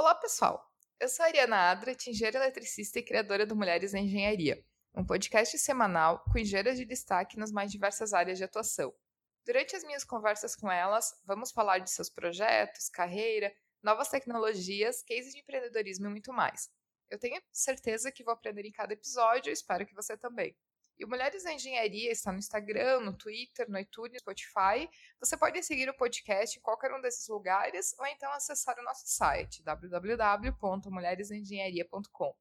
Olá, pessoal! Eu sou a Ariana Adra, engenheira eletricista e criadora do Mulheres na Engenharia, um podcast semanal com engenheiras de destaque nas mais diversas áreas de atuação. Durante as minhas conversas com elas, vamos falar de seus projetos, carreira, novas tecnologias, cases de empreendedorismo e muito mais. Eu tenho certeza que vou aprender em cada episódio e espero que você também. E o Mulheres na Engenharia está no Instagram, no Twitter, no iTunes, no Spotify. Você pode seguir o podcast em qualquer um desses lugares ou então acessar o nosso site www.mulheresengenharia.com.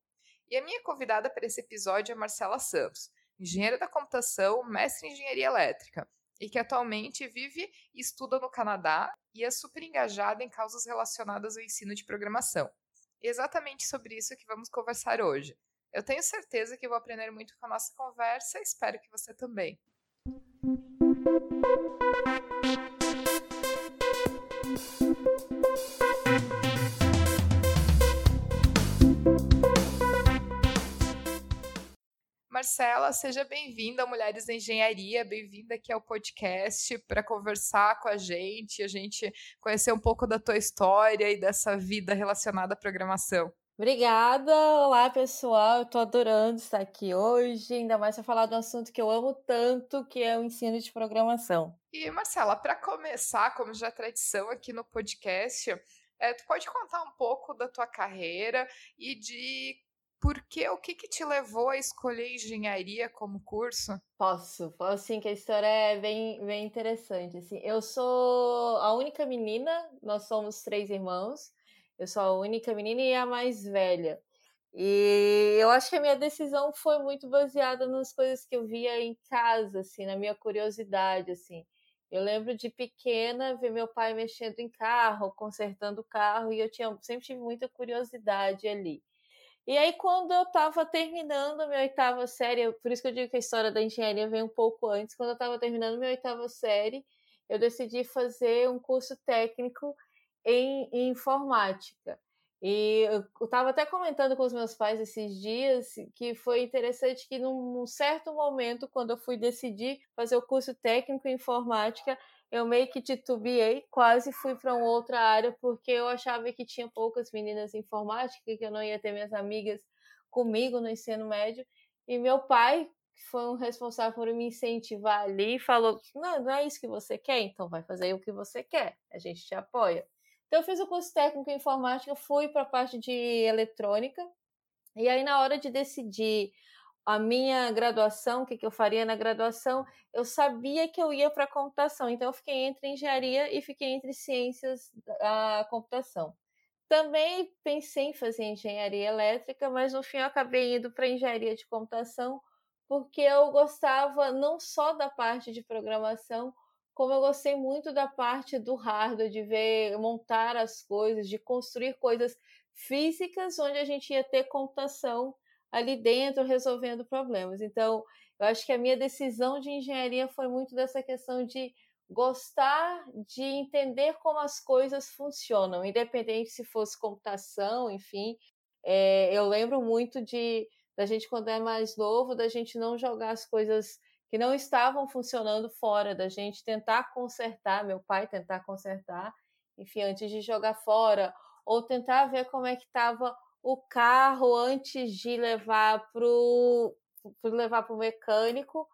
E a minha convidada para esse episódio é Marcela Santos, engenheira da computação, mestre em engenharia elétrica, e que atualmente vive e estuda no Canadá e é super engajada em causas relacionadas ao ensino de programação. E é exatamente sobre isso que vamos conversar hoje. Eu tenho certeza que vou aprender muito com a nossa conversa e espero que você também. Marcela, seja bem-vinda a Mulheres da Engenharia, bem-vinda aqui ao podcast para conversar com a gente, a gente conhecer um pouco da tua história e dessa vida relacionada à programação. Obrigada! Olá, pessoal! Eu tô adorando estar aqui hoje, ainda mais para falar de um assunto que eu amo tanto, que é o ensino de programação. E, Marcela, para começar, como já é tradição aqui no podcast, é, tu pode contar um pouco da tua carreira e de por que, o que, que te levou a escolher engenharia como curso? Posso, posso sim, que a história é bem, bem interessante. Assim, eu sou a única menina, nós somos três irmãos, eu sou a única menina e a mais velha. E eu acho que a minha decisão foi muito baseada nas coisas que eu via em casa, assim, na minha curiosidade, assim. Eu lembro de pequena ver meu pai mexendo em carro, consertando o carro, e eu tinha sempre tive muita curiosidade ali. E aí, quando eu estava terminando a minha oitava série, por isso que eu digo que a história da engenharia vem um pouco antes, quando eu estava terminando a minha oitava série, eu decidi fazer um curso técnico em, informática. E eu estava até comentando com os meus pais esses dias que foi interessante que num, certo momento, quando eu fui decidir fazer o curso técnico em informática, eu meio que titubeei, quase fui para uma outra área, porque eu achava que tinha poucas meninas em informática, que eu não ia ter minhas amigas comigo no ensino médio. E meu pai, que foi um responsável por me incentivar ali, falou: não, não é isso que você quer, então vai fazer o que você quer, a gente te apoia. Então, eu fiz o curso técnico em informática, fui para a parte de eletrônica, e aí, na hora de decidir a minha graduação, o que, que eu faria na graduação, eu sabia que eu ia para computação, então eu fiquei entre engenharia e fiquei entre ciências da computação. Também pensei em fazer engenharia elétrica, mas no fim eu acabei indo para engenharia de computação, porque eu gostava não só da parte de programação, como eu gostei muito da parte do hardware, de ver montar as coisas, de construir coisas físicas onde a gente ia ter computação ali dentro resolvendo problemas. Então, eu acho que a minha decisão de engenharia foi muito dessa questão de gostar de entender como as coisas funcionam, independente se fosse computação, enfim. É, eu lembro muito de da gente quando é mais novo, da gente não jogar as coisas que não estavam funcionando fora da gente, tentar consertar, meu pai tentar consertar, enfim, antes de jogar fora, ou tentar ver como é que estava o carro antes de levar para levar o mecânico.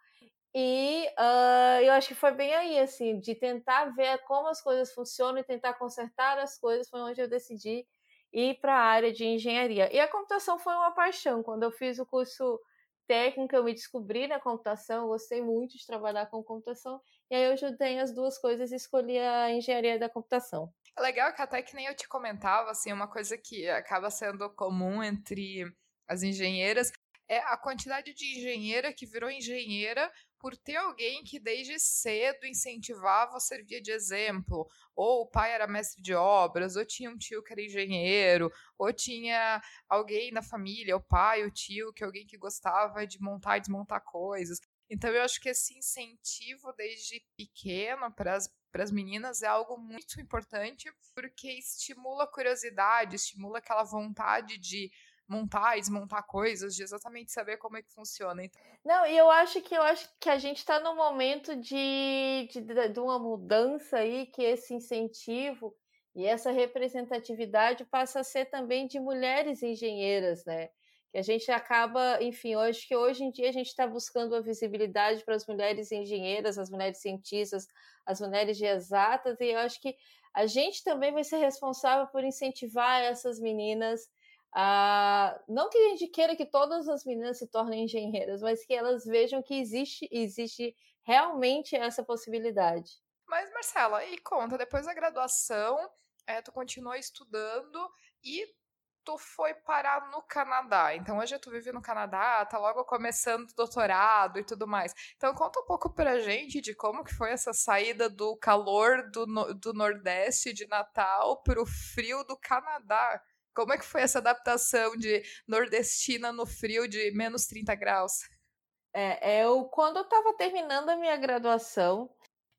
E uh, eu acho que foi bem aí, assim, de tentar ver como as coisas funcionam e tentar consertar as coisas, foi onde eu decidi ir para a área de engenharia. E a computação foi uma paixão. Quando eu fiz o curso técnica, eu me descobri na computação, eu gostei muito de trabalhar com computação, e aí eu juntei as duas coisas e escolhi a engenharia da computação. É legal que até que nem eu te comentava, assim, uma coisa que acaba sendo comum entre as engenheiras é a quantidade de engenheira que virou engenheira por ter alguém que desde cedo incentivava, servia de exemplo. Ou o pai era mestre de obras, ou tinha um tio que era engenheiro, ou tinha alguém na família, o pai, o tio, que é alguém que gostava de montar e desmontar coisas. Então eu acho que esse incentivo desde pequeno para as meninas é algo muito importante, porque estimula a curiosidade, estimula aquela vontade de montar e desmontar coisas, de exatamente saber como é que funciona. Então... Não, e eu acho que eu acho que a gente está num momento de, de, de uma mudança aí, que esse incentivo E essa representatividade passa a ser também de mulheres engenheiras, né? Que a gente acaba, enfim, hoje que hoje em dia a gente está buscando a visibilidade para as mulheres engenheiras, as mulheres cientistas, as mulheres de exatas, e eu acho que a gente também vai ser responsável por incentivar essas meninas a não que a gente queira que todas as meninas se tornem engenheiras, mas que elas vejam que existe existe realmente essa possibilidade. Mas Marcela, e conta, depois da graduação, é, tu continuou estudando e tu foi parar no Canadá. Então hoje tu vive no Canadá, tá logo começando doutorado e tudo mais. Então conta um pouco pra gente de como que foi essa saída do calor do, do Nordeste de Natal pro frio do Canadá. Como é que foi essa adaptação de nordestina no frio de menos 30 graus? É, eu quando eu estava terminando a minha graduação,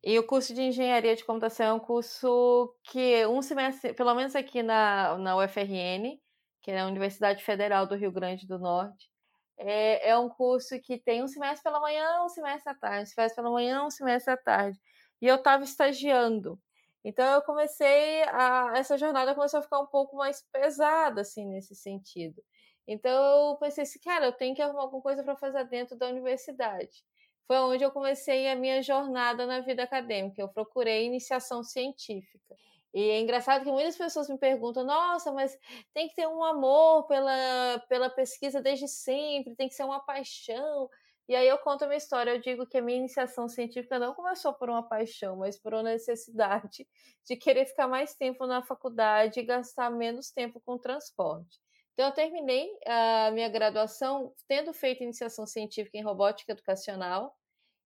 e o curso de engenharia de computação é um curso que um semestre, pelo menos aqui na, na UFRN, que é a Universidade Federal do Rio Grande do Norte, é, é um curso que tem um semestre pela manhã, um semestre à tarde, um semestre pela manhã, um semestre à tarde. E eu estava estagiando. Então eu comecei a essa jornada começou a ficar um pouco mais pesada assim nesse sentido. Então eu pensei assim, cara, eu tenho que arrumar alguma coisa para fazer dentro da universidade foi onde eu comecei a minha jornada na vida acadêmica. Eu procurei iniciação científica. E é engraçado que muitas pessoas me perguntam: nossa, mas tem que ter um amor pela, pela pesquisa desde sempre, tem que ser uma paixão. E aí eu conto a minha história. Eu digo que a minha iniciação científica não começou por uma paixão, mas por uma necessidade de querer ficar mais tempo na faculdade e gastar menos tempo com transporte. Então, eu terminei a minha graduação tendo feito iniciação científica em robótica educacional.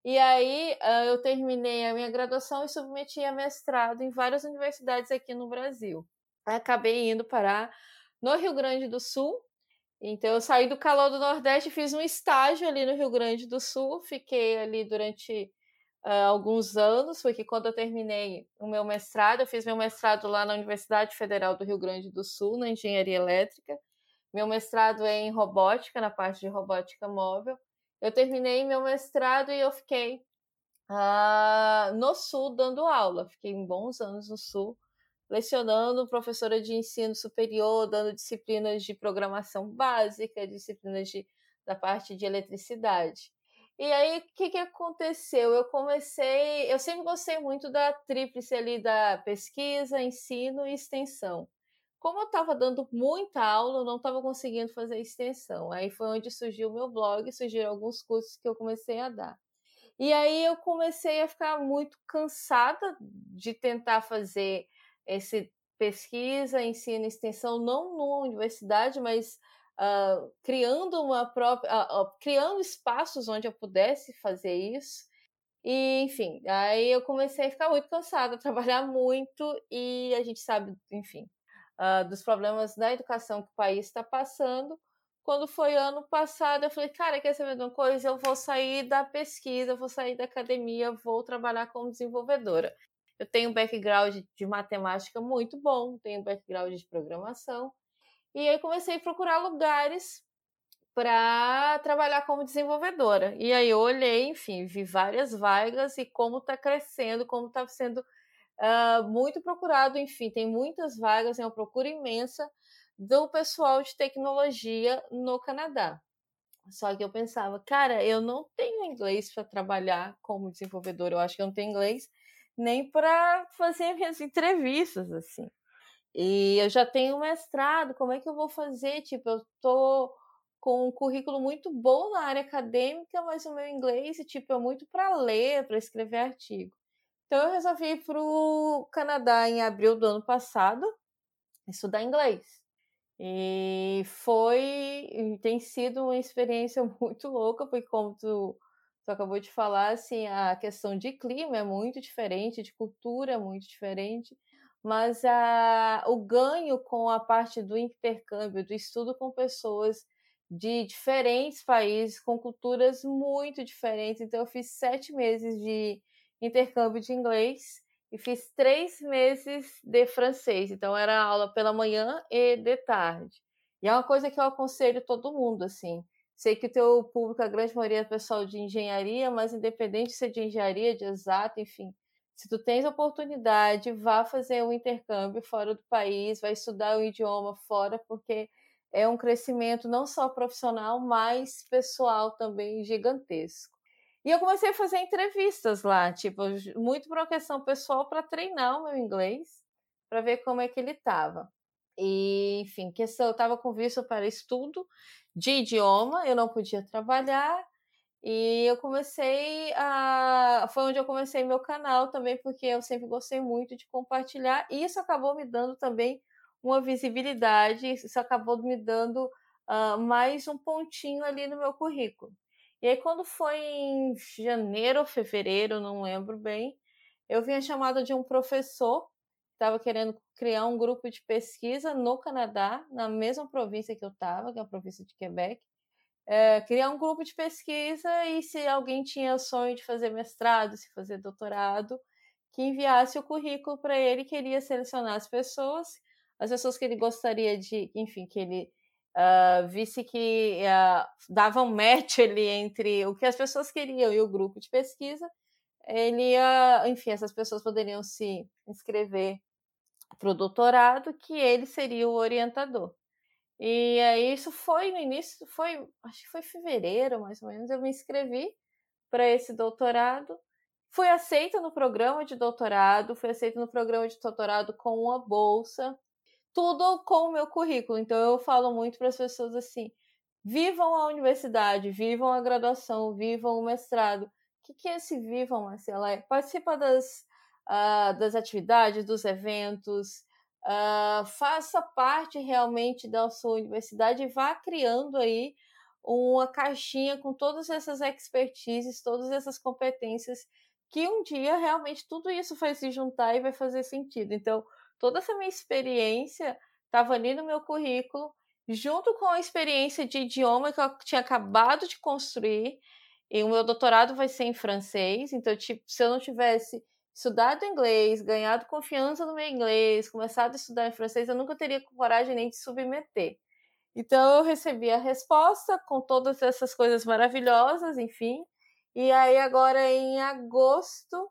E aí, eu terminei a minha graduação e submeti a mestrado em várias universidades aqui no Brasil. Acabei indo parar no Rio Grande do Sul. Então, eu saí do calor do Nordeste, fiz um estágio ali no Rio Grande do Sul, fiquei ali durante uh, alguns anos, porque quando eu terminei o meu mestrado, eu fiz meu mestrado lá na Universidade Federal do Rio Grande do Sul, na engenharia elétrica. Meu mestrado é em robótica, na parte de robótica móvel. Eu terminei meu mestrado e eu fiquei uh, no Sul dando aula. Fiquei bons anos no Sul, lecionando, professora de ensino superior, dando disciplinas de programação básica, disciplinas de, da parte de eletricidade. E aí, o que, que aconteceu? Eu comecei. Eu sempre gostei muito da tríplice ali da pesquisa, ensino e extensão. Como eu estava dando muita aula, eu não estava conseguindo fazer extensão. Aí foi onde surgiu o meu blog, surgiram alguns cursos que eu comecei a dar. E aí eu comecei a ficar muito cansada de tentar fazer esse pesquisa, ensino, extensão, não numa universidade, mas uh, criando uma própria, uh, uh, criando espaços onde eu pudesse fazer isso. E, enfim, aí eu comecei a ficar muito cansada, trabalhar muito e a gente sabe, enfim, uh, dos problemas da educação que o país está passando. Quando foi ano passado, eu falei, cara, quer saber de uma coisa? Eu vou sair da pesquisa, vou sair da academia, vou trabalhar como desenvolvedora. Eu tenho um background de matemática muito bom, tenho um background de programação. E aí comecei a procurar lugares para trabalhar como desenvolvedora. E aí eu olhei, enfim, vi várias vagas e como está crescendo, como está sendo uh, muito procurado, enfim, tem muitas vagas, é uma procura imensa do pessoal de tecnologia no Canadá. Só que eu pensava, cara, eu não tenho inglês para trabalhar como desenvolvedor, eu acho que eu não tenho inglês nem para fazer minhas entrevistas, assim. E eu já tenho mestrado, como é que eu vou fazer? Tipo, eu tô com um currículo muito bom na área acadêmica, mas o meu inglês, tipo, é muito para ler, para escrever artigo. Então eu resolvi ir para o Canadá em abril do ano passado estudar inglês. E foi, tem sido uma experiência muito louca, porque como tu, tu acabou de falar, assim, a questão de clima é muito diferente, de cultura é muito diferente, mas a, o ganho com a parte do intercâmbio, do estudo com pessoas de diferentes países, com culturas muito diferentes. Então, eu fiz sete meses de intercâmbio de inglês e fiz três meses de francês. Então era aula pela manhã e de tarde. E é uma coisa que eu aconselho todo mundo, assim. Sei que o teu público, a grande maioria é pessoal de engenharia, mas independente de ser de engenharia, de exato, enfim, Se tu tens oportunidade, vá fazer um intercâmbio fora do país, vai estudar o idioma fora, porque é um crescimento não só profissional, mas pessoal também gigantesco. E eu comecei a fazer entrevistas lá, tipo, muito por uma questão pessoal para treinar o meu inglês, para ver como é que ele estava. E, enfim, questão, eu estava com visto para estudo de idioma, eu não podia trabalhar, e eu comecei a. Foi onde eu comecei meu canal também, porque eu sempre gostei muito de compartilhar, e isso acabou me dando também uma visibilidade, isso acabou me dando uh, mais um pontinho ali no meu currículo. E aí, quando foi em janeiro ou fevereiro, não lembro bem, eu vi a chamada de um professor estava querendo criar um grupo de pesquisa no Canadá, na mesma província que eu estava, que é a província de Quebec. É, criar um grupo de pesquisa e se alguém tinha o sonho de fazer mestrado, se fazer doutorado, que enviasse o currículo para ele, queria selecionar as pessoas, as pessoas que ele gostaria de, enfim, que ele uh, visse que uh, dava um match ali entre o que as pessoas queriam e o grupo de pesquisa, ele ia, enfim, essas pessoas poderiam se inscrever para o doutorado, que ele seria o orientador. E aí isso foi no início, foi, acho que foi fevereiro, mais ou menos, eu me inscrevi para esse doutorado. Fui aceita no programa de doutorado, fui aceita no programa de doutorado com uma bolsa tudo com o meu currículo. Então eu falo muito para as pessoas assim: vivam a universidade, vivam a graduação, vivam o mestrado. O que, que é esse vivam, Marcela? É, participa das, uh, das atividades, dos eventos, uh, faça parte realmente da sua universidade e vá criando aí uma caixinha com todas essas expertises, todas essas competências que um dia realmente tudo isso vai se juntar e vai fazer sentido. Então, toda essa minha experiência estava ali no meu currículo, junto com a experiência de idioma que eu tinha acabado de construir. E o meu doutorado vai ser em francês, então, tipo, se eu não tivesse estudado inglês, ganhado confiança no meu inglês, começado a estudar em francês, eu nunca teria coragem nem de submeter. Então, eu recebi a resposta com todas essas coisas maravilhosas, enfim. E aí, agora em agosto,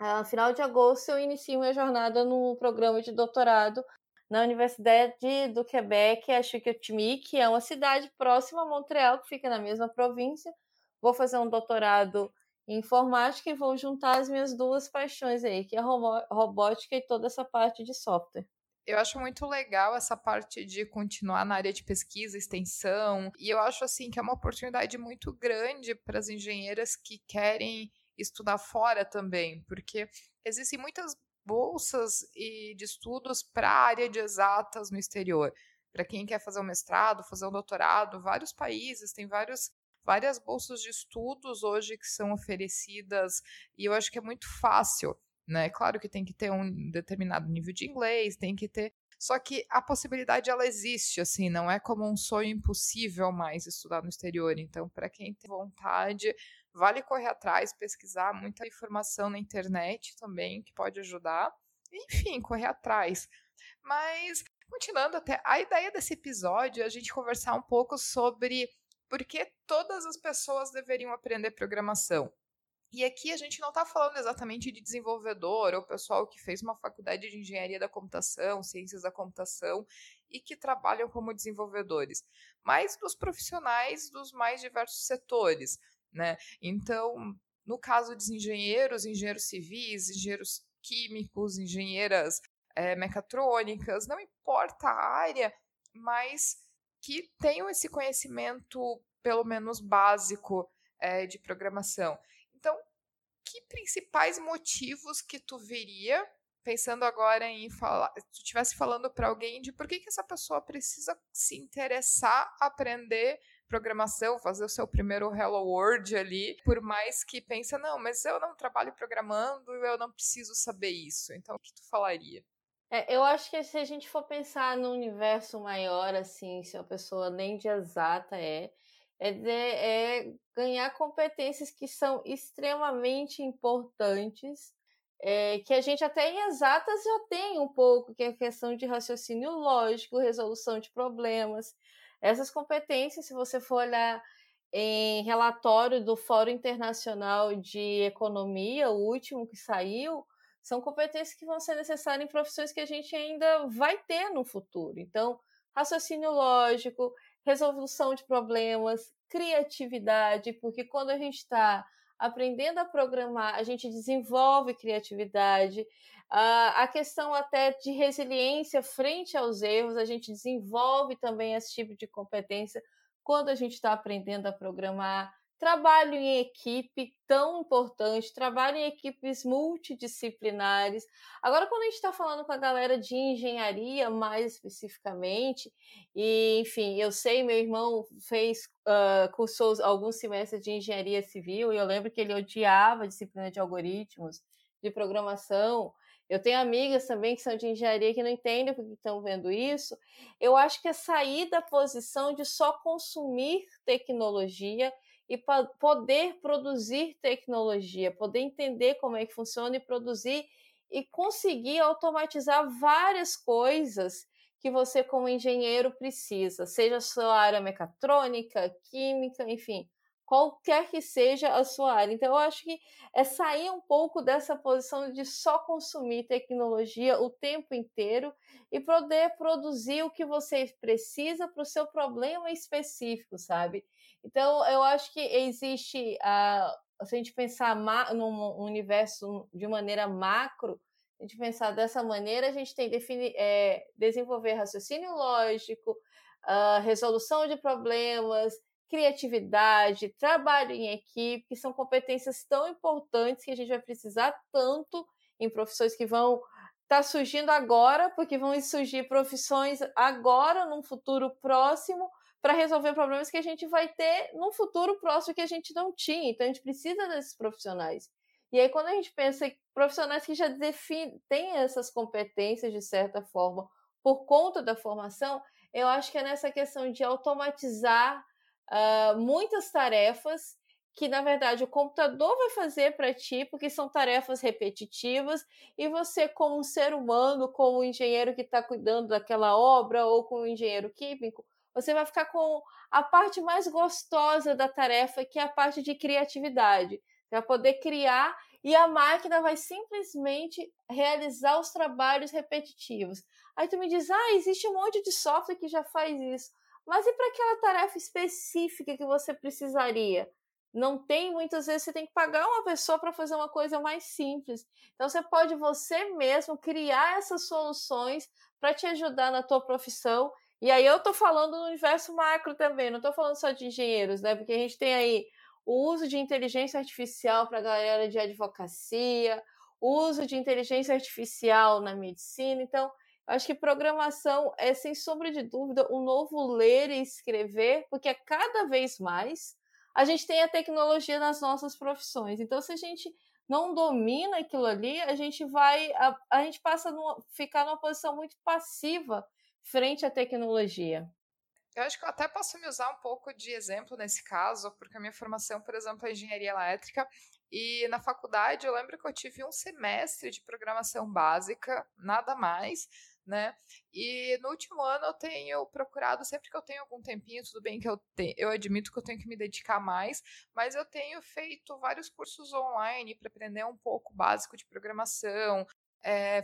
no final de agosto, eu inicio minha jornada no programa de doutorado na Universidade do Quebec, a Chicoutimi, que é uma cidade próxima a Montreal, que fica na mesma província. Vou fazer um doutorado informática e vou juntar as minhas duas paixões aí, que é robótica e toda essa parte de software. Eu acho muito legal essa parte de continuar na área de pesquisa, extensão, e eu acho assim que é uma oportunidade muito grande para as engenheiras que querem estudar fora também, porque existem muitas bolsas e de estudos para a área de exatas no exterior. Para quem quer fazer um mestrado, fazer um doutorado, vários países têm vários, várias bolsas de estudos hoje que são oferecidas e eu acho que é muito fácil, né? Claro que tem que ter um determinado nível de inglês, tem que ter só que a possibilidade ela existe, assim, não é como um sonho impossível mais estudar no exterior. Então, para quem tem vontade, Vale correr atrás, pesquisar muita informação na internet também, que pode ajudar. Enfim, correr atrás. Mas, continuando até, a ideia desse episódio é a gente conversar um pouco sobre por que todas as pessoas deveriam aprender programação. E aqui a gente não está falando exatamente de desenvolvedor ou pessoal que fez uma faculdade de engenharia da computação, ciências da computação e que trabalham como desenvolvedores, mas dos profissionais dos mais diversos setores, né? Então, no caso dos engenheiros, engenheiros civis, engenheiros químicos, engenheiras é, mecatrônicas, não importa a área, mas que tenham esse conhecimento, pelo menos básico, é, de programação. Então, que principais motivos que tu veria, pensando agora em falar, tu estivesse falando para alguém de por que, que essa pessoa precisa se interessar, aprender programação, fazer o seu primeiro Hello World ali, por mais que pensa, não, mas eu não trabalho programando, eu não preciso saber isso. Então, o que tu falaria? É, eu acho que se a gente for pensar no universo maior, assim, se a pessoa nem de exata é, é, de, é ganhar competências que são extremamente importantes, é, que a gente até em exatas já tem um pouco, que é a questão de raciocínio lógico, resolução de problemas, essas competências, se você for olhar em relatório do Fórum Internacional de Economia, o último que saiu, são competências que vão ser necessárias em profissões que a gente ainda vai ter no futuro. Então, raciocínio lógico, resolução de problemas, criatividade, porque quando a gente está aprendendo a programar, a gente desenvolve criatividade, a questão até de resiliência frente aos erros, a gente desenvolve também esse tipo de competência quando a gente está aprendendo a programar trabalho em equipe tão importante, trabalho em equipes multidisciplinares. Agora, quando a gente está falando com a galera de engenharia, mais especificamente, e enfim, eu sei, meu irmão fez, uh, cursou alguns semestres de engenharia civil, e eu lembro que ele odiava a disciplina de algoritmos, de programação. Eu tenho amigas também que são de engenharia que não entendem porque estão vendo isso. Eu acho que é sair da posição de só consumir tecnologia e poder produzir tecnologia, poder entender como é que funciona e produzir e conseguir automatizar várias coisas que você como engenheiro precisa, seja sua área mecatrônica, química, enfim, qualquer que seja a sua área. Então, eu acho que é sair um pouco dessa posição de só consumir tecnologia o tempo inteiro e poder produzir o que você precisa para o seu problema específico, sabe? Então, eu acho que existe, a, se a gente pensar num universo de maneira macro, a gente pensar dessa maneira, a gente tem definir, é, desenvolver raciocínio lógico, uh, resolução de problemas, criatividade, trabalho em equipe, que são competências tão importantes que a gente vai precisar tanto em profissões que vão estar tá surgindo agora, porque vão surgir profissões agora, num futuro próximo, para resolver problemas que a gente vai ter num futuro próximo que a gente não tinha. Então a gente precisa desses profissionais. E aí, quando a gente pensa em profissionais que já têm essas competências de certa forma por conta da formação, eu acho que é nessa questão de automatizar uh, muitas tarefas que na verdade o computador vai fazer para ti, porque são tarefas repetitivas, e você, como um ser humano, como um engenheiro que está cuidando daquela obra, ou como um engenheiro químico, você vai ficar com a parte mais gostosa da tarefa, que é a parte de criatividade. Vai poder criar e a máquina vai simplesmente realizar os trabalhos repetitivos. Aí tu me diz, ah, existe um monte de software que já faz isso. Mas e para aquela tarefa específica que você precisaria? Não tem, muitas vezes você tem que pagar uma pessoa para fazer uma coisa mais simples. Então você pode você mesmo criar essas soluções para te ajudar na tua profissão e aí eu tô falando no universo macro também, não tô falando só de engenheiros, né? Porque a gente tem aí o uso de inteligência artificial para a galera de advocacia, o uso de inteligência artificial na medicina. Então, acho que programação é, sem sombra de dúvida, um novo ler e escrever, porque cada vez mais a gente tem a tecnologia nas nossas profissões. Então, se a gente não domina aquilo ali, a gente vai, a, a gente passa a ficar numa posição muito passiva frente à tecnologia? Eu acho que eu até posso me usar um pouco de exemplo nesse caso, porque a minha formação, por exemplo, é engenharia elétrica, e na faculdade eu lembro que eu tive um semestre de programação básica, nada mais, né? E no último ano eu tenho procurado, sempre que eu tenho algum tempinho, tudo bem que eu, te, eu admito que eu tenho que me dedicar mais, mas eu tenho feito vários cursos online para aprender um pouco básico de programação, é,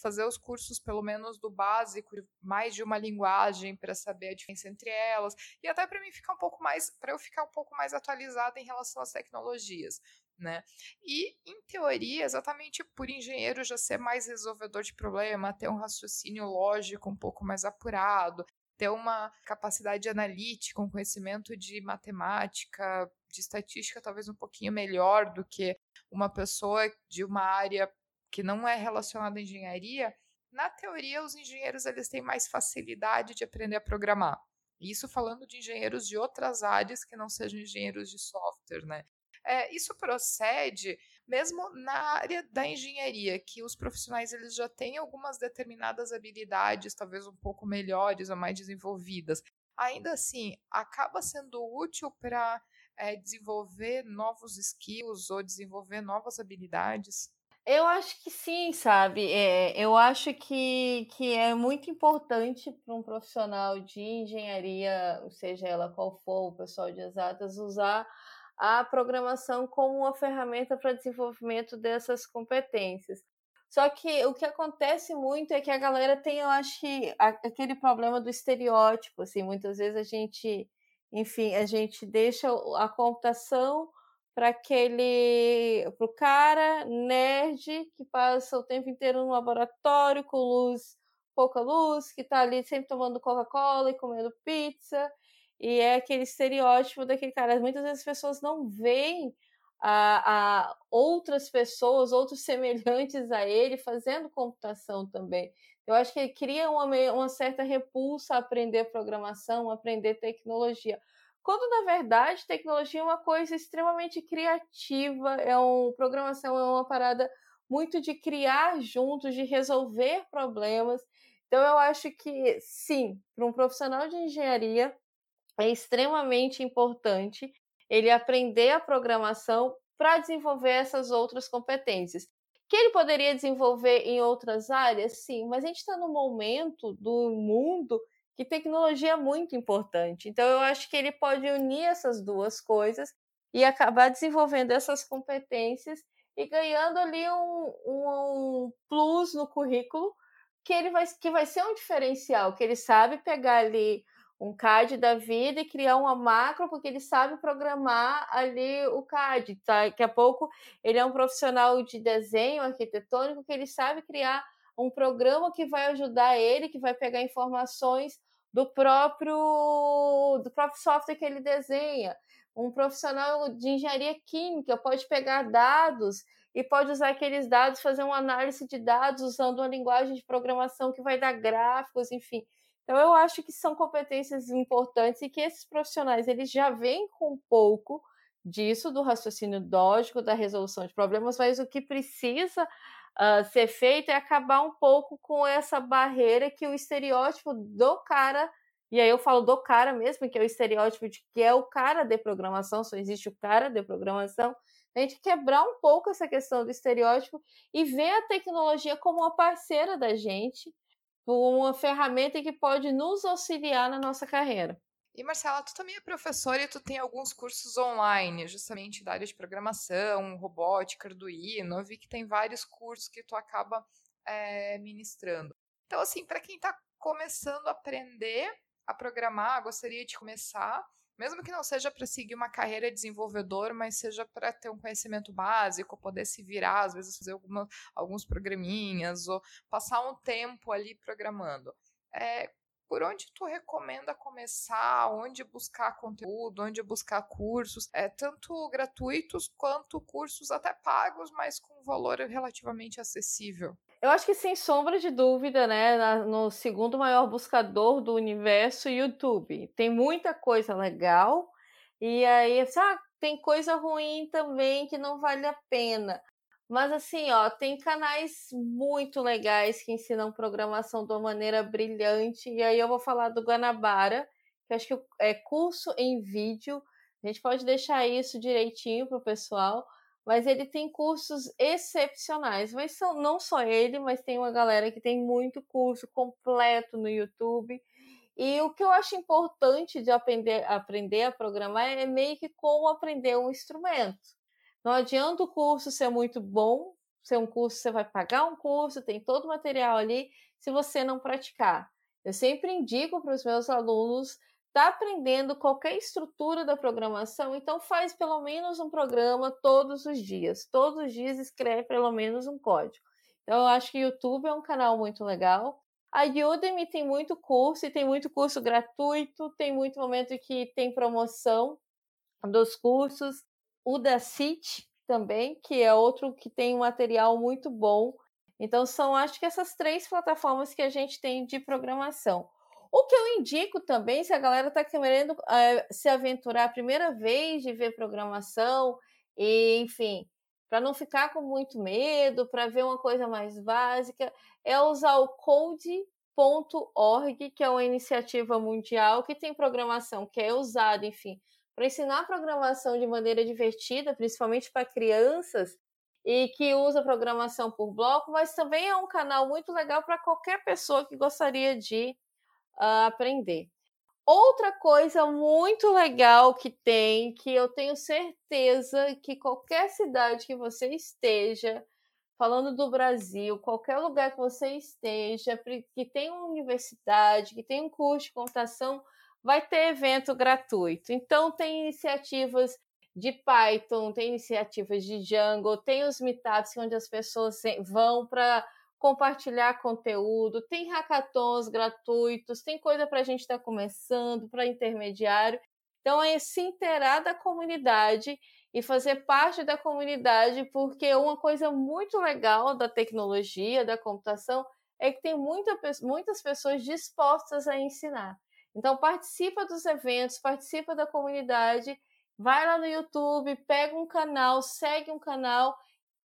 fazer os cursos, pelo menos do básico, mais de uma linguagem para saber a diferença entre elas, e até para mim ficar um pouco mais, para eu ficar um pouco mais atualizada em relação às tecnologias. Né? E, em teoria, exatamente por engenheiro já ser mais resolvedor de problema, ter um raciocínio lógico um pouco mais apurado, ter uma capacidade analítica, um conhecimento de matemática, de estatística talvez um pouquinho melhor do que uma pessoa de uma área que não é relacionado à engenharia, na teoria os engenheiros eles têm mais facilidade de aprender a programar. Isso falando de engenheiros de outras áreas que não sejam engenheiros de software, né? É, isso procede mesmo na área da engenharia, que os profissionais eles já têm algumas determinadas habilidades, talvez um pouco melhores ou mais desenvolvidas. Ainda assim, acaba sendo útil para é, desenvolver novos skills ou desenvolver novas habilidades. Eu acho que sim, sabe? É, eu acho que, que é muito importante para um profissional de engenharia, seja ela qual for, o pessoal de exatas, usar a programação como uma ferramenta para desenvolvimento dessas competências. Só que o que acontece muito é que a galera tem, eu acho que, aquele problema do estereótipo, assim, muitas vezes a gente, enfim, a gente deixa a computação para aquele pro cara nerd que passa o tempo inteiro no laboratório com luz, pouca luz, que está ali sempre tomando Coca-Cola e comendo pizza, e é aquele estereótipo daquele cara. Muitas vezes as pessoas não veem a, a outras pessoas, outros semelhantes a ele, fazendo computação também. Eu acho que ele cria uma, uma certa repulsa a aprender programação, a aprender tecnologia. Quando na verdade tecnologia é uma coisa extremamente criativa, é um programação é uma parada muito de criar juntos, de resolver problemas. Então eu acho que sim, para um profissional de engenharia é extremamente importante ele aprender a programação para desenvolver essas outras competências. Que ele poderia desenvolver em outras áreas, sim, mas a gente está no momento do mundo que tecnologia é muito importante. Então, eu acho que ele pode unir essas duas coisas e acabar desenvolvendo essas competências e ganhando ali um, um, plus no currículo que ele vai, que vai ser um diferencial, que ele sabe pegar ali um CAD da vida e criar uma macro, porque ele sabe programar ali o CAD. Tá? Daqui a pouco ele é um profissional de desenho arquitetônico que ele sabe criar um programa que vai ajudar ele, que vai pegar informações do próprio do próprio software que ele desenha. Um profissional de engenharia química pode pegar dados e pode usar aqueles dados, fazer uma análise de dados usando uma linguagem de programação que vai dar gráficos, enfim. Então eu acho que são competências importantes e que esses profissionais eles já vêm com um pouco disso do raciocínio lógico, da resolução de problemas, mas o que precisa uh, ser feito é acabar um pouco com essa barreira que o estereótipo do cara, e aí eu falo do cara mesmo, que é o estereótipo de que é o cara de programação, só existe o cara de programação, a gente quebrar um pouco essa questão do estereótipo e ver a tecnologia como uma parceira da gente, uma ferramenta que pode nos auxiliar na nossa carreira. E Marcela, tu também é professora e tu tem alguns cursos online, justamente da área de programação, robótica, Arduino. Eu vi que tem vários cursos que tu acaba é, ministrando. Então, assim, para quem está começando a aprender a programar, gostaria de começar, mesmo que não seja para seguir uma carreira de desenvolvedor, mas seja para ter um conhecimento básico, poder se virar, às vezes fazer alguma, alguns programinhas, ou passar um tempo ali programando. É, por onde tu recomenda começar, onde buscar conteúdo, onde buscar cursos, é, tanto gratuitos quanto cursos até pagos, mas com valor relativamente acessível? Eu acho que sem sombra de dúvida, né, no segundo maior buscador do universo, YouTube. Tem muita coisa legal e aí, ah, tem coisa ruim também que não vale a pena. Mas assim, ó, tem canais muito legais que ensinam programação de uma maneira brilhante. E aí eu vou falar do Guanabara, que acho que é curso em vídeo. A gente pode deixar isso direitinho para o pessoal. Mas ele tem cursos excepcionais. Mas são, não só ele, mas tem uma galera que tem muito curso completo no YouTube. E o que eu acho importante de aprender, aprender a programar é meio que como aprender um instrumento. Não adianta o curso ser muito bom, ser um curso, você vai pagar um curso, tem todo o material ali, se você não praticar. Eu sempre indico para os meus alunos está aprendendo qualquer estrutura da programação, então faz pelo menos um programa todos os dias. Todos os dias escreve pelo menos um código. Então eu acho que o YouTube é um canal muito legal. A Udemy tem muito curso e tem muito curso gratuito, tem muito momento que tem promoção dos cursos o da também, que é outro que tem um material muito bom. Então, são acho que essas três plataformas que a gente tem de programação. O que eu indico também, se a galera está querendo é, se aventurar a primeira vez de ver programação, e, enfim, para não ficar com muito medo, para ver uma coisa mais básica, é usar o code.org, que é uma iniciativa mundial que tem programação que é usada, enfim, para ensinar programação de maneira divertida, principalmente para crianças, e que usa programação por bloco, mas também é um canal muito legal para qualquer pessoa que gostaria de uh, aprender. Outra coisa muito legal que tem, que eu tenho certeza que qualquer cidade que você esteja, falando do Brasil, qualquer lugar que você esteja, que tem uma universidade, que tem um curso de computação, vai ter evento gratuito. Então, tem iniciativas de Python, tem iniciativas de Django, tem os meetups onde as pessoas vão para compartilhar conteúdo, tem hackathons gratuitos, tem coisa para a gente estar tá começando, para intermediário. Então, é se inteirar da comunidade e fazer parte da comunidade, porque uma coisa muito legal da tecnologia, da computação, é que tem muita, muitas pessoas dispostas a ensinar. Então, participa dos eventos, participa da comunidade, vai lá no YouTube, pega um canal, segue um canal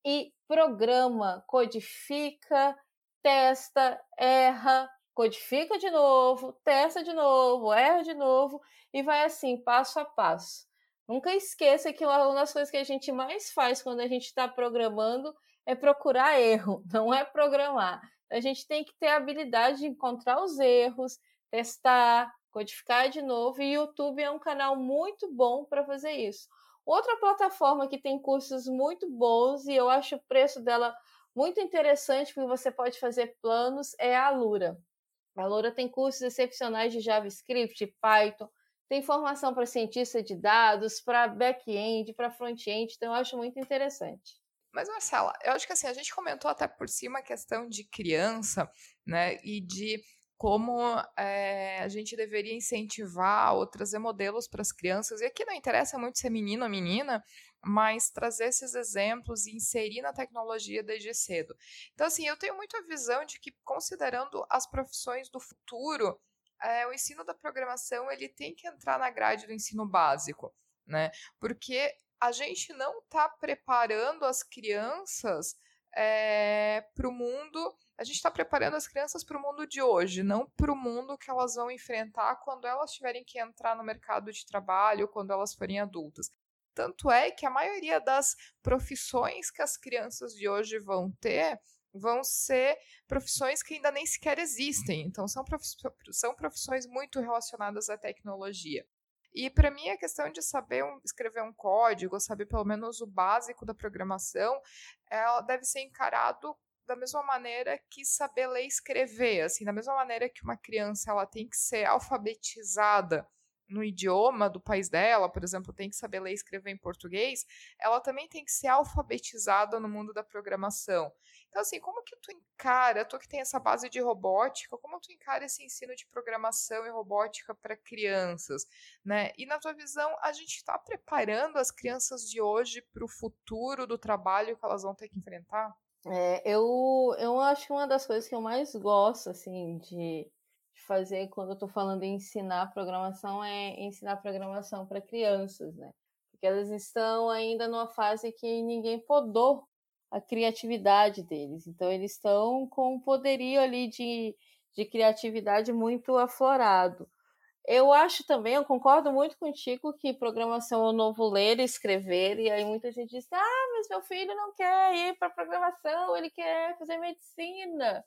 e programa, codifica, testa, erra, codifica de novo, testa de novo, erra de novo e vai assim, passo a passo. Nunca esqueça que uma das coisas que a gente mais faz quando a gente está programando é procurar erro, não é programar. A gente tem que ter a habilidade de encontrar os erros, testar, codificar de novo, e o YouTube é um canal muito bom para fazer isso. Outra plataforma que tem cursos muito bons e eu acho o preço dela muito interessante porque você pode fazer planos é a Alura. A Alura tem cursos excepcionais de JavaScript, Python, tem formação para cientista de dados, para back-end, para front-end, então eu acho muito interessante. Mas, Marcela, eu acho que assim, a gente comentou até por cima a questão de criança, né, e de como é, a gente deveria incentivar ou trazer modelos para as crianças. E aqui não interessa muito ser menino ou menina, mas trazer esses exemplos e inserir na tecnologia desde cedo. Então, assim, eu tenho muito a visão de que, considerando as profissões do futuro, é, o ensino da programação ele tem que entrar na grade do ensino básico, né? Porque a gente não está preparando as crianças é, para o mundo a gente está preparando as crianças para o mundo de hoje, não para o mundo que elas vão enfrentar quando elas tiverem que entrar no mercado de trabalho, quando elas forem adultas. Tanto é que a maioria das profissões que as crianças de hoje vão ter vão ser profissões que ainda nem sequer existem. Então, são, são profissões muito relacionadas à tecnologia. E para mim a questão de saber um, escrever um código, saber pelo menos o básico da programação, ela deve ser encarado da mesma maneira que saber ler e escrever, assim, da mesma maneira que uma criança ela tem que ser alfabetizada no idioma do país dela, por exemplo, tem que saber ler e escrever em português, ela também tem que ser alfabetizada no mundo da programação. Então, assim, como que tu encara, tu que tem essa base de robótica, como tu encara esse ensino de programação e robótica para crianças, né? E na tua visão, a gente está preparando as crianças de hoje para o futuro do trabalho que elas vão ter que enfrentar? É, eu, eu acho que uma das coisas que eu mais gosto, assim, de, de fazer quando eu estou falando em ensinar programação é ensinar programação para crianças, né? Porque elas estão ainda numa fase que ninguém podou a criatividade deles. Então, eles estão com um poderio ali de, de criatividade muito aflorado. Eu acho também, eu concordo muito contigo que programação é o novo ler e escrever, e aí muita gente diz: ah, mas meu filho não quer ir para programação, ele quer fazer medicina.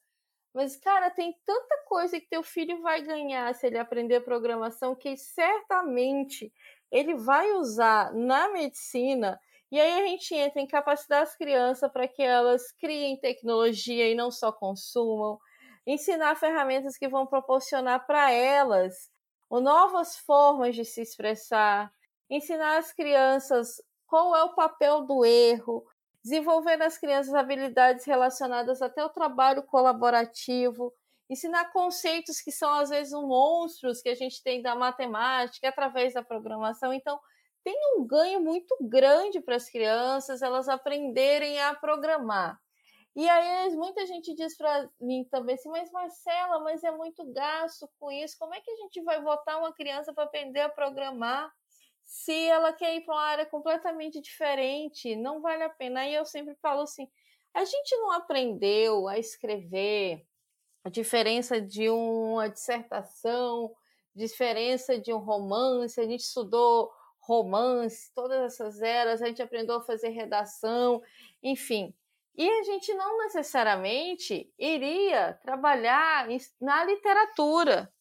Mas, cara, tem tanta coisa que teu filho vai ganhar se ele aprender programação que certamente ele vai usar na medicina. E aí a gente entra em capacitar as crianças para que elas criem tecnologia e não só consumam, ensinar ferramentas que vão proporcionar para elas novas formas de se expressar, ensinar as crianças qual é o papel do erro, desenvolver nas crianças habilidades relacionadas até o trabalho colaborativo, ensinar conceitos que são às vezes monstros que a gente tem da matemática através da programação. Então, tem um ganho muito grande para as crianças elas aprenderem a programar. E aí muita gente diz para mim também assim, mas Marcela, mas é muito gasto com isso. Como é que a gente vai botar uma criança para aprender a programar se ela quer ir para uma área completamente diferente? Não vale a pena. Aí eu sempre falo assim, a gente não aprendeu a escrever a diferença de uma dissertação, diferença de um romance, a gente estudou romance, todas essas eras, a gente aprendeu a fazer redação, enfim. E a gente não necessariamente iria trabalhar na literatura.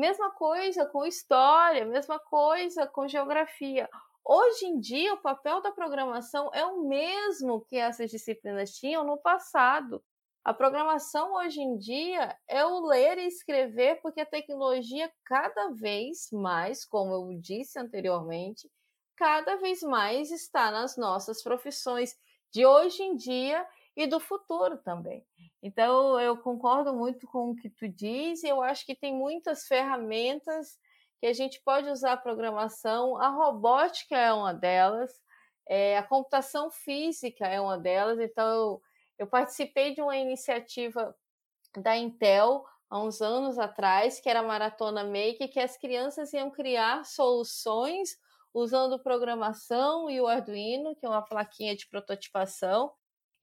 Mesma coisa com história, mesma coisa com geografia. Hoje em dia, o papel da programação é o mesmo que essas disciplinas tinham no passado. A programação hoje em dia é o ler e escrever, porque a tecnologia cada vez mais, como eu disse anteriormente, cada vez mais está nas nossas profissões de hoje em dia e do futuro também. Então, eu concordo muito com o que tu diz, e eu acho que tem muitas ferramentas que a gente pode usar a programação, a robótica é uma delas, é, a computação física é uma delas, então eu, eu participei de uma iniciativa da Intel há uns anos atrás, que era a Maratona Make, que as crianças iam criar soluções usando programação e o Arduino, que é uma plaquinha de prototipação.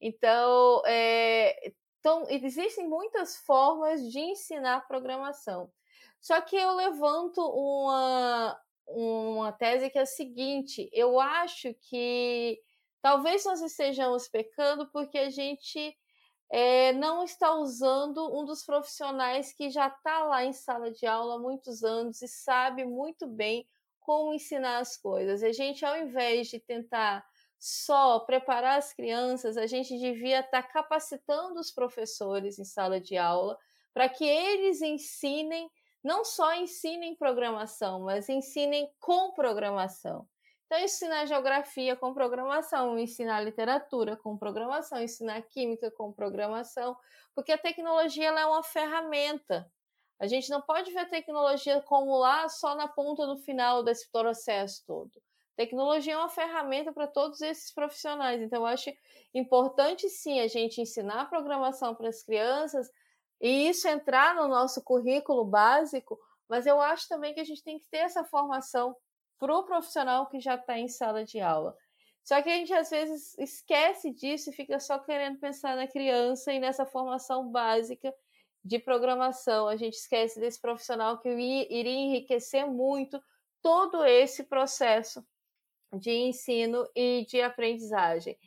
Então, é, então, existem muitas formas de ensinar programação. Só que eu levanto uma, uma tese que é a seguinte: eu acho que talvez nós estejamos pecando porque a gente é, não está usando um dos profissionais que já está lá em sala de aula há muitos anos e sabe muito bem como ensinar as coisas. A gente, ao invés de tentar só preparar as crianças, a gente devia estar tá capacitando os professores em sala de aula para que eles ensinem não só ensinem programação, mas ensinem com programação. Então, ensinar geografia com programação, ensinar literatura com programação, ensinar química com programação, porque a tecnologia é uma ferramenta. A gente não pode ver a tecnologia como lá só na ponta do final desse processo todo. Tecnologia é uma ferramenta para todos esses profissionais. Então, eu acho importante sim a gente ensinar programação para as crianças, e isso entrar no nosso currículo básico, mas eu acho também que a gente tem que ter essa formação para o profissional que já está em sala de aula. Só que a gente às vezes esquece disso e fica só querendo pensar na criança e nessa formação básica de programação. A gente esquece desse profissional que iria enriquecer muito todo esse processo de ensino e de aprendizagem.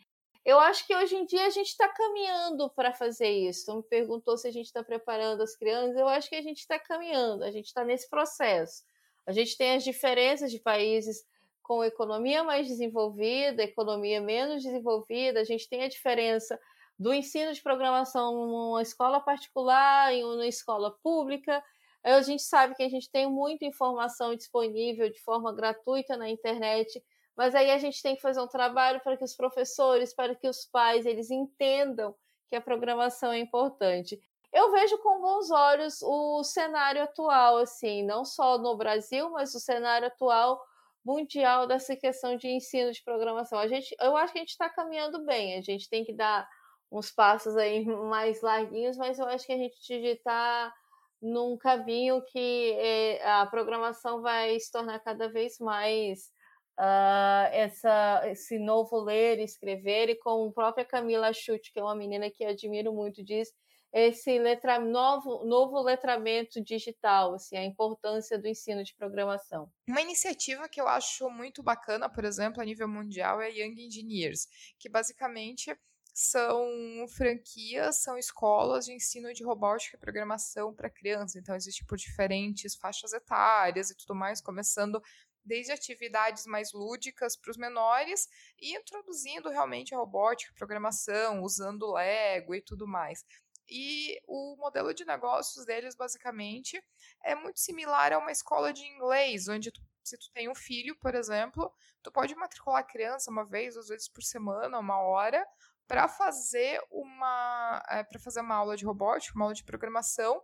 Eu acho que hoje em dia a gente está caminhando para fazer isso. Tu me perguntou se a gente está preparando as crianças. Eu acho que a gente está caminhando, a gente está nesse processo. A gente tem as diferenças de países com economia mais desenvolvida, economia menos desenvolvida. A gente tem a diferença do ensino de programação numa escola particular e numa escola pública. A gente sabe que a gente tem muita informação disponível de forma gratuita na internet mas aí a gente tem que fazer um trabalho para que os professores, para que os pais, eles entendam que a programação é importante. Eu vejo com bons olhos o cenário atual, assim, não só no Brasil, mas o cenário atual mundial dessa questão de ensino de programação. A gente, eu acho que a gente está caminhando bem. A gente tem que dar uns passos aí mais larguinhos, mas eu acho que a gente está num caminho que é, a programação vai se tornar cada vez mais uh, essa, esse novo ler e escrever, e como a própria Camila Chute, que é uma menina que admiro muito, diz, esse letra, novo, novo letramento digital, assim, a importância do ensino de programação. Uma iniciativa que eu acho muito bacana, por exemplo, a nível mundial, é Young Engineers, que basicamente são franquias, são escolas de ensino de robótica e programação para crianças. Então, existe por diferentes faixas etárias e tudo mais, começando desde atividades mais lúdicas para os menores e introduzindo realmente a robótica, programação, usando Lego e tudo mais. E o modelo de negócios deles, basicamente, é muito similar a uma escola de inglês, onde tu, se tu tem um filho, por exemplo, tu pode matricular a criança uma vez, duas vezes por semana, uma hora, para fazer uma é, para fazer uma aula de robótica, uma aula de programação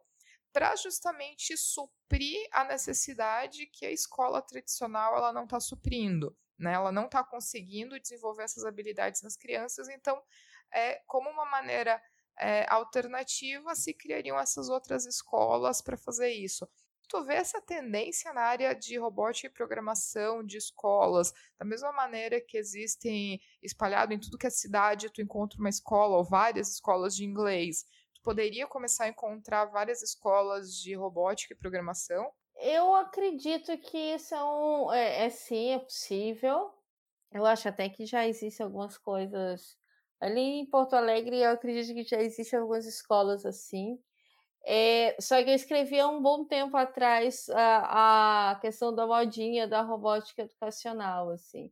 para justamente suprir a necessidade que a escola tradicional ela não está suprindo, né? Ela não está conseguindo desenvolver essas habilidades nas crianças, então, é, como uma maneira é, alternativa, se criariam essas outras escolas para fazer isso. Tu vê essa tendência na área de robótica e programação de escolas, da mesma maneira que existem espalhado em tudo que é cidade, tu encontra uma escola ou várias escolas de inglês poderia começar a encontrar várias escolas de robótica e programação? Eu acredito que isso é, um, é, é sim, é possível. Eu acho até que já existem algumas coisas ali em Porto Alegre. Eu acredito que já existem algumas escolas assim. É, só que eu escrevi há um bom tempo atrás a, a questão da modinha da robótica educacional, assim.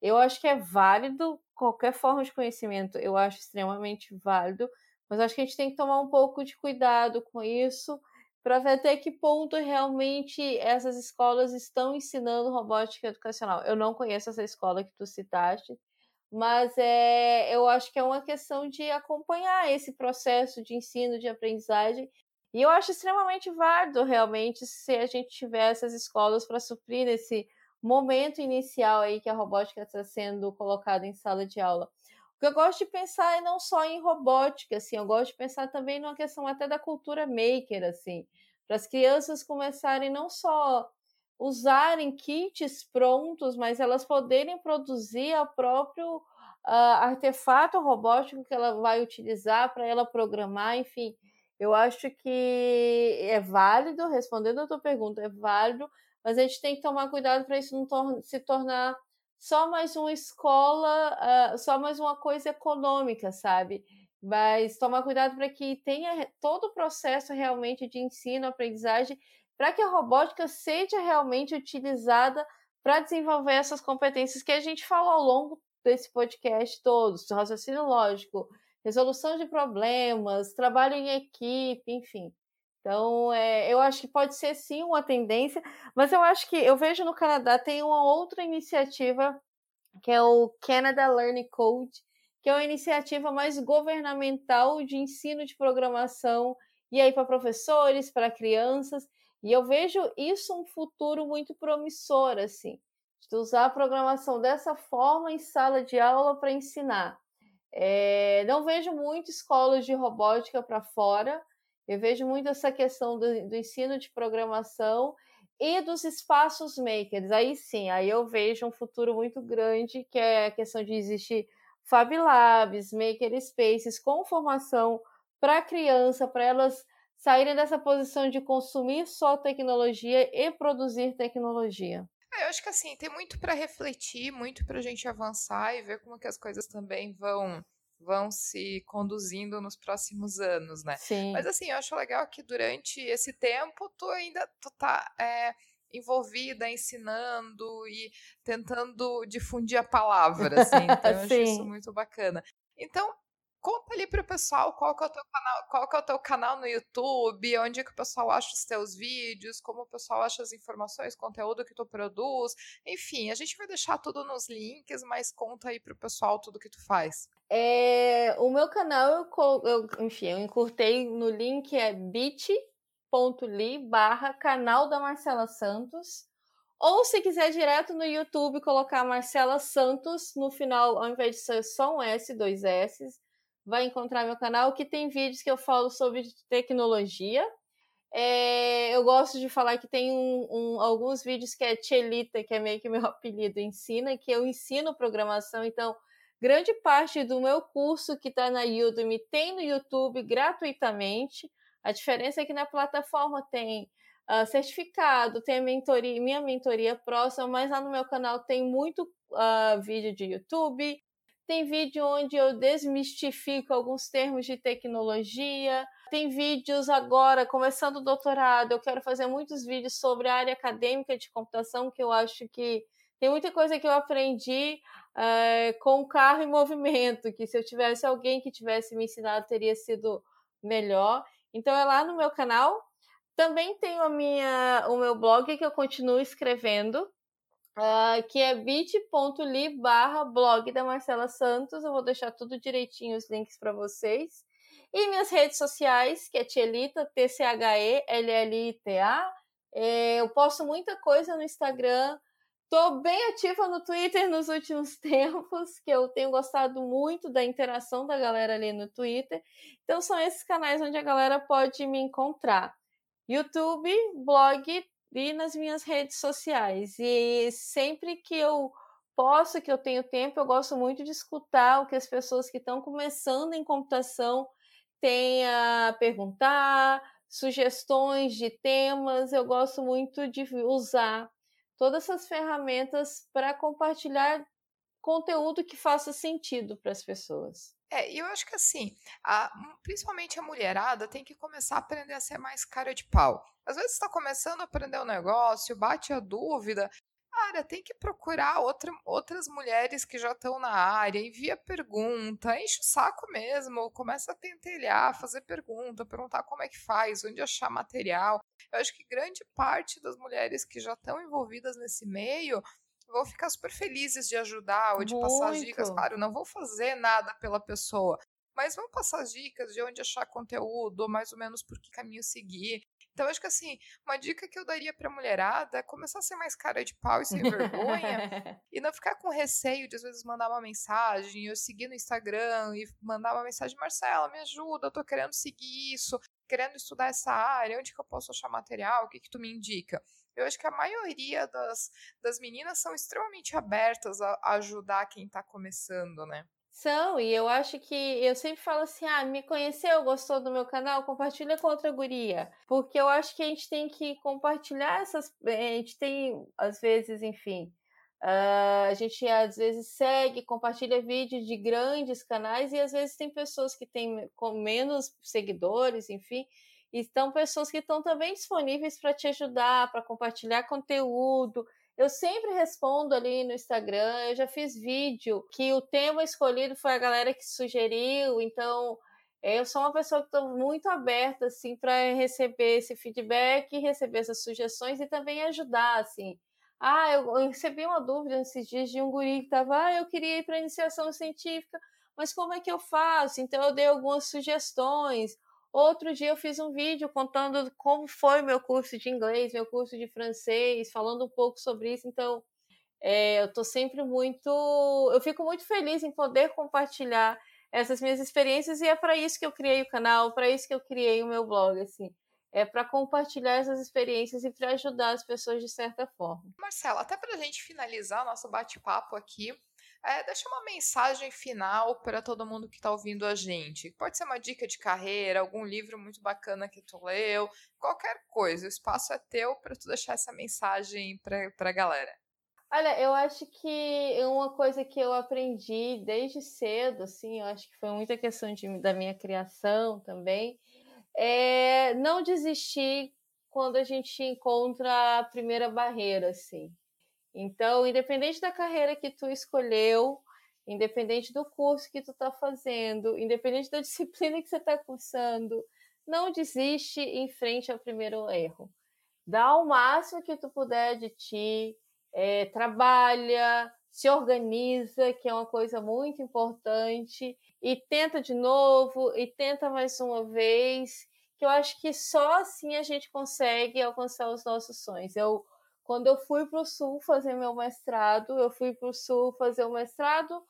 Eu acho que é válido qualquer forma de conhecimento, eu acho extremamente válido, mas acho que a gente tem que tomar um pouco de cuidado com isso para ver até que ponto realmente essas escolas estão ensinando robótica educacional. Eu não conheço essa escola que tu citaste, mas é, eu acho que é uma questão de acompanhar esse processo de ensino, de aprendizagem. E eu acho extremamente válido, realmente, se a gente tiver essas escolas para suprir esse momento inicial aí que a robótica está sendo colocada em sala de aula. O que eu gosto de pensar não só em robótica, assim, eu gosto de pensar também numa questão até da cultura maker, assim, para as crianças começarem não só usarem kits prontos, mas elas poderem produzir o próprio uh, artefato robótico que ela vai utilizar para ela programar, enfim. Eu acho que é válido, respondendo a tua pergunta, é válido, mas a gente tem que tomar cuidado para isso não tor se tornar só mais uma escola, uh, só mais uma coisa econômica, sabe? Mas tomar cuidado para que tenha todo o processo realmente de ensino, aprendizagem, para que a robótica seja realmente utilizada para desenvolver essas competências que a gente falou ao longo desse podcast todos, raciocínio lógico, resolução de problemas, trabalho em equipe, enfim. Então, é, eu acho que pode ser sim uma tendência, mas eu acho que eu vejo no Canadá tem uma outra iniciativa que é o Canada Learning Code, que é uma iniciativa mais governamental de ensino de programação e aí para professores, para crianças, e eu vejo isso um futuro muito promissor assim, de usar a programação dessa forma em sala de aula para ensinar. É, não vejo muito escolas de robótica para fora, eu vejo muito essa questão do, do ensino de programação e dos espaços makers. Aí sim, aí eu vejo um futuro muito grande, que é a questão de existir Fab Labs, Maker Spaces com formação para criança, para elas saírem dessa posição de consumir só tecnologia e produzir tecnologia. É, eu acho que assim, tem muito para refletir, muito para a gente avançar e ver como que as coisas também vão vão se conduzindo nos próximos anos, né? Sim. Mas assim, eu acho legal que durante esse tempo tu ainda tu tá é, envolvida, ensinando e tentando difundir a palavra, assim. Então eu acho isso muito bacana. Então, conta ali pro pessoal qual que é o teu canal, qual que é o teu canal no YouTube, onde é que o pessoal acha os teus vídeos, como o pessoal acha as informações, conteúdo que tu produz, enfim, a gente vai deixar tudo nos links, mas conta aí pro pessoal tudo que tu faz. É, o meu canal, eu, eu, enfim, eu encurtei no link, é bit.ly barra canal da Marcela Santos. Ou se quiser direto no YouTube, colocar Marcela Santos no final, ao invés de ser só um S, dois S, vai encontrar meu canal que tem vídeos que eu falo sobre tecnologia. É, eu gosto de falar que tem um, um, alguns vídeos que é Tchelita, que é meio que meu apelido, ensina, que eu ensino programação, então Grande parte do meu curso que está na Udemy tem no YouTube gratuitamente. A diferença é que na plataforma tem uh, certificado, tem a mentoria, minha mentoria próxima, mas lá no meu canal tem muito uh, vídeo de YouTube, tem vídeo onde eu desmistifico alguns termos de tecnologia, tem vídeos agora, começando o doutorado, eu quero fazer muitos vídeos sobre a área acadêmica de computação, que eu acho que tem muita coisa que eu aprendi é, com o carro em movimento, que se eu tivesse alguém que tivesse me ensinado, teria sido melhor. Então é lá no meu canal. Também tenho a minha, o meu blog que eu continuo escrevendo, uh, que é bit.ly barra blog da Marcela Santos. Eu vou deixar tudo direitinho os links para vocês. E minhas redes sociais, que é Tchelita, T-C-H-E-L-L-I-T-A. É, eu posto muita coisa no Instagram, Estou bem ativa no Twitter nos últimos tempos, que eu tenho gostado muito da interação da galera ali no Twitter. Então são esses canais onde a galera pode me encontrar. YouTube, blog e nas minhas redes sociais. E sempre que eu posso, que eu tenho tempo, eu gosto muito de escutar o que as pessoas que estão começando em computação têm a perguntar, sugestões de temas, eu gosto muito de usar todas essas ferramentas para compartilhar conteúdo que faça sentido para as pessoas. É, e eu acho que assim, a, principalmente a mulherada tem que começar a aprender a ser mais cara de pau. Às vezes está começando a aprender o um negócio, bate a dúvida, Cara, tem que procurar outra, outras mulheres que já estão na área, envia pergunta, enche o saco mesmo, começa a pentelhar, fazer pergunta, perguntar como é que faz, onde achar material. Eu acho que grande parte das mulheres que já estão envolvidas nesse meio vão ficar super felizes de ajudar ou de Muito. passar as dicas. Claro, não vou fazer nada pela pessoa, mas vão passar as dicas de onde achar conteúdo, mais ou menos por que caminho seguir. Então, acho que assim, uma dica que eu daria pra mulherada é começar a ser mais cara de pau e sem vergonha e não ficar com receio de às vezes mandar uma mensagem, eu seguir no Instagram e mandar uma mensagem, Marcela, me ajuda, eu tô querendo seguir isso, querendo estudar essa área, onde que eu posso achar material, o que que tu me indica? Eu acho que a maioria das, das meninas são extremamente abertas a, ajudar quem está começando, né? São, e eu acho que eu sempre falo assim: ah, me conheceu, gostou do meu canal, compartilha com outra guria. Porque eu acho que a gente tem que compartilhar essas. Eh, a gente tem, às vezes, enfim. Uh, a gente às vezes segue, compartilha vídeos de grandes canais e às vezes tem pessoas que têm com menos seguidores, enfim, estão pessoas que estão também disponíveis para te ajudar, para compartilhar conteúdo. Eu sempre respondo ali no Instagram, eu já fiz vídeo que o tema escolhido foi a galera que sugeriu, então eu sou uma pessoa que estou muito aberta assim para receber esse feedback, receber essas sugestões e também ajudar assim. Ah, eu, eu recebi uma dúvida nesses dias de um guri que estava, ah, eu queria ir para iniciação científica, mas como é que eu faço? Então eu dei algumas sugestões. Outro dia eu fiz um vídeo contando como foi meu curso de inglês, meu curso de francês, falando um pouco sobre isso. Então, é, eu estou sempre muito. Eu fico muito feliz em poder compartilhar essas minhas experiências e é para isso que eu criei o canal, para isso que eu criei o meu blog, assim. É para compartilhar essas experiências e para ajudar as pessoas de certa forma. Marcela, até para a gente finalizar nosso bate-papo aqui, é, deixa uma mensagem final para todo mundo que está ouvindo a gente. Pode ser uma dica de carreira, algum livro muito bacana que tu leu, qualquer coisa. O espaço é teu para tu deixar essa mensagem para a galera. Olha, eu acho que uma coisa que eu aprendi desde cedo, assim, eu acho que foi muita questão de, da minha criação também, é não desistir quando a gente encontra a primeira barreira, assim. Então, independente da carreira que tu escolheu, independente do curso que tu está fazendo, independente da disciplina que você está cursando, não desiste em frente ao primeiro erro. Dá o máximo que tu puder de ti, é, trabalha, se organiza, que é uma coisa muito importante, e tenta de novo, e tenta mais uma vez, que eu acho que só assim a gente consegue alcançar os nossos sonhos. Eu quando eu fui para o Sul fazer meu mestrado, eu fui para o Sul fazer o mestrado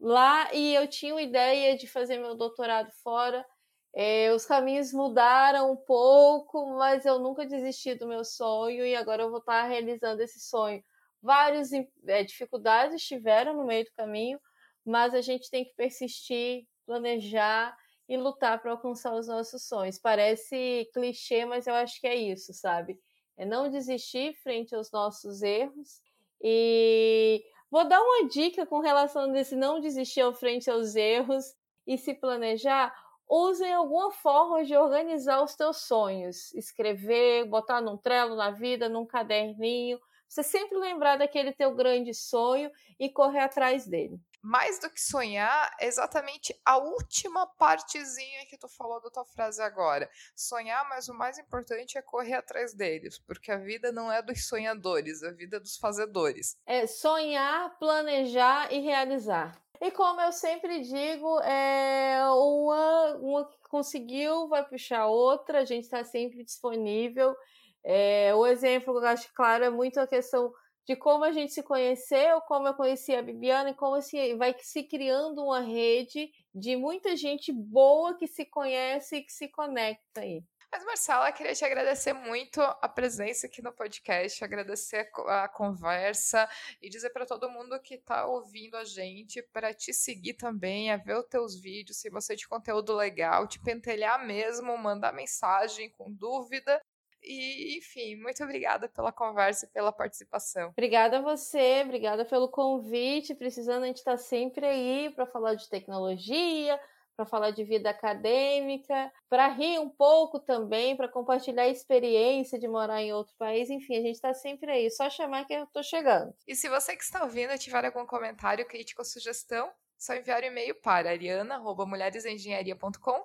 lá e eu tinha uma ideia de fazer meu doutorado fora. É, os caminhos mudaram um pouco, mas eu nunca desisti do meu sonho e agora eu vou estar realizando esse sonho. Várias é, dificuldades estiveram no meio do caminho, mas a gente tem que persistir, planejar e lutar para alcançar os nossos sonhos. Parece clichê, mas eu acho que é isso, sabe? É não desistir frente aos nossos erros. E vou dar uma dica com relação a desse não desistir frente aos erros e se planejar. Use alguma forma de organizar os teus sonhos, escrever, botar num trelo na vida, num caderninho. Você sempre lembrar daquele teu grande sonho e correr atrás dele mais do que sonhar, é exatamente a última partezinha que tu falou da tua frase agora. Sonhar, mas o mais importante é correr atrás deles, porque a vida não é dos sonhadores, a vida é dos fazedores. É sonhar, planejar e realizar. E como eu sempre digo, é uma, uma que conseguiu vai puxar outra, a gente está sempre disponível. É, o exemplo eu acho claro é muito a questão de como a gente se conheceu, como eu conheci a Bibiana e como se vai se criando uma rede de muita gente boa que se conhece e que se conecta aí. Mas, Marcela, queria te agradecer muito a presença aqui no podcast, agradecer a, conversa e dizer para todo mundo que está ouvindo a gente para te seguir também, a ver os teus vídeos, se você de conteúdo legal, te pentelhar mesmo, mandar mensagem com dúvida. E, enfim, muito obrigada pela conversa e pela participação. Obrigada a você, obrigada pelo convite. Precisando, a gente está sempre aí para falar de tecnologia, para falar de vida acadêmica, para rir um pouco também, para compartilhar a experiência de morar em outro país. Enfim, a gente está sempre aí. Só chamar que eu estou chegando. E se você que está ouvindo tiver algum comentário, crítica ou sugestão, só enviar um e-mail para ariana.mulheresengenharia.com